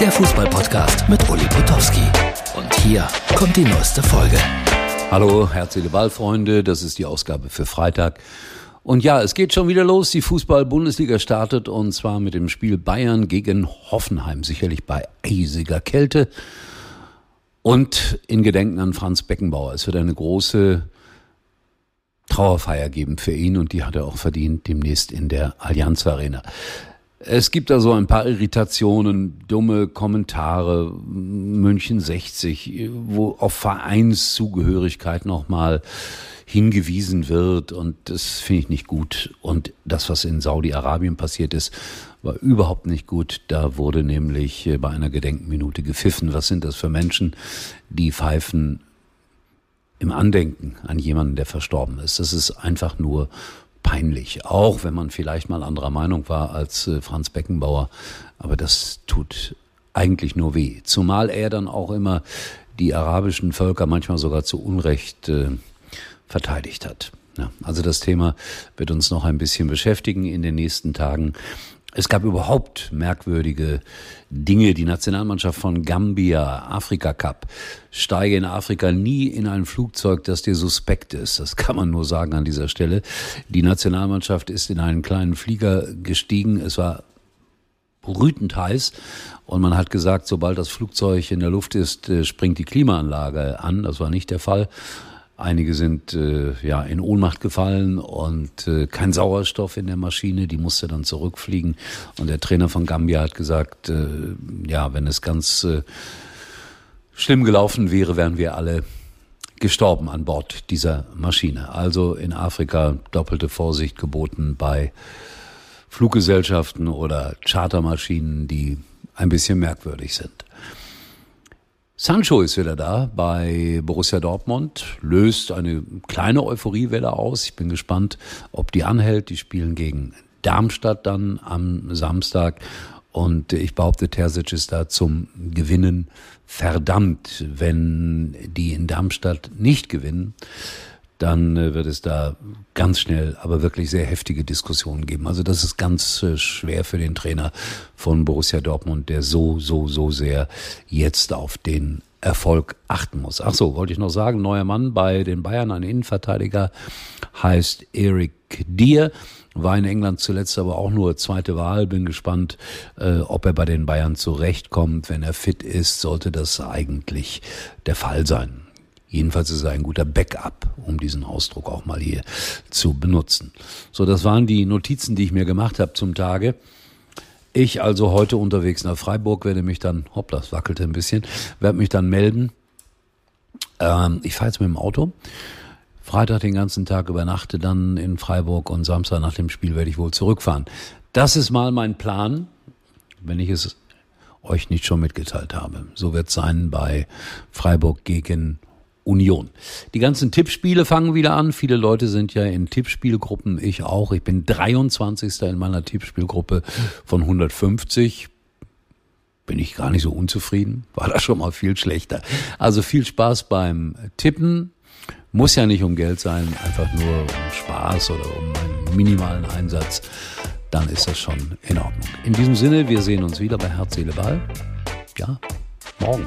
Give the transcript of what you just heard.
der Fußballpodcast mit Uli Potowski. Und hier kommt die neueste Folge. Hallo, herzliche Ballfreunde, das ist die Ausgabe für Freitag. Und ja, es geht schon wieder los. Die Fußball-Bundesliga startet und zwar mit dem Spiel Bayern gegen Hoffenheim. Sicherlich bei eisiger Kälte. Und in Gedenken an Franz Beckenbauer. Es wird eine große Trauerfeier geben für ihn und die hat er auch verdient demnächst in der Allianz Arena. Es gibt da so ein paar Irritationen, dumme Kommentare, München 60, wo auf Vereinszugehörigkeit nochmal hingewiesen wird und das finde ich nicht gut. Und das, was in Saudi-Arabien passiert ist, war überhaupt nicht gut. Da wurde nämlich äh, bei einer Gedenkminute gepfiffen. Was sind das für Menschen, die pfeifen im Andenken an jemanden, der verstorben ist? Das ist einfach nur peinlich, auch wenn man vielleicht mal anderer Meinung war als äh, Franz Beckenbauer. Aber das tut eigentlich nur weh. Zumal er dann auch immer die arabischen Völker manchmal sogar zu Unrecht äh, verteidigt hat. Ja, also das Thema wird uns noch ein bisschen beschäftigen in den nächsten Tagen. Es gab überhaupt merkwürdige Dinge. Die Nationalmannschaft von Gambia, Afrika Cup, steige in Afrika nie in ein Flugzeug, das dir suspekt ist. Das kann man nur sagen an dieser Stelle. Die Nationalmannschaft ist in einen kleinen Flieger gestiegen. Es war brütend heiß und man hat gesagt, sobald das Flugzeug in der Luft ist, äh, springt die Klimaanlage an. Das war nicht der Fall. Einige sind äh, ja in Ohnmacht gefallen und äh, kein Sauerstoff in der Maschine, die musste dann zurückfliegen. Und der Trainer von Gambia hat gesagt, äh, ja, wenn es ganz äh, schlimm gelaufen wäre, wären wir alle gestorben an Bord dieser Maschine. Also in Afrika doppelte Vorsicht geboten bei Fluggesellschaften oder Chartermaschinen, die ein bisschen merkwürdig sind. Sancho ist wieder da bei Borussia Dortmund, löst eine kleine Euphoriewelle aus. Ich bin gespannt, ob die anhält. Die spielen gegen Darmstadt dann am Samstag. Und ich behaupte, Terzic ist da zum Gewinnen verdammt. Wenn die in Darmstadt nicht gewinnen, dann äh, wird es da ganz schnell, aber wirklich sehr heftige Diskussionen geben. Also das ist ganz äh, schwer für den Trainer von Borussia Dortmund, der so, so, so sehr jetzt auf den Erfolg achten muss. Ach so, wollte ich noch sagen, neuer Mann bei den Bayern, ein Innenverteidiger, heißt Eric Dier, war in England zuletzt aber auch nur zweite Wahl. Bin gespannt, äh, ob er bei den Bayern zurechtkommt. Wenn er fit ist, sollte das eigentlich der Fall sein. Jedenfalls ist er ein guter Backup, um diesen Ausdruck auch mal hier zu benutzen. So, das waren die Notizen, die ich mir gemacht habe zum Tage. Ich also heute unterwegs nach Freiburg werde mich dann, hoppla, das wackelte ein bisschen, werde mich dann melden. Ähm, ich fahre jetzt mit dem Auto. Freitag den ganzen Tag übernachte dann in Freiburg und Samstag nach dem Spiel werde ich wohl zurückfahren. Das ist mal mein Plan, wenn ich es euch nicht schon mitgeteilt habe. So wird es sein bei Freiburg gegen Union. Die ganzen Tippspiele fangen wieder an. Viele Leute sind ja in Tippspielgruppen, ich auch. Ich bin 23. in meiner Tippspielgruppe von 150 bin ich gar nicht so unzufrieden. War da schon mal viel schlechter. Also viel Spaß beim Tippen. Muss ja nicht um Geld sein, einfach nur um Spaß oder um einen minimalen Einsatz. Dann ist das schon in Ordnung. In diesem Sinne, wir sehen uns wieder bei Herz, Seele, Ball. Ja, morgen.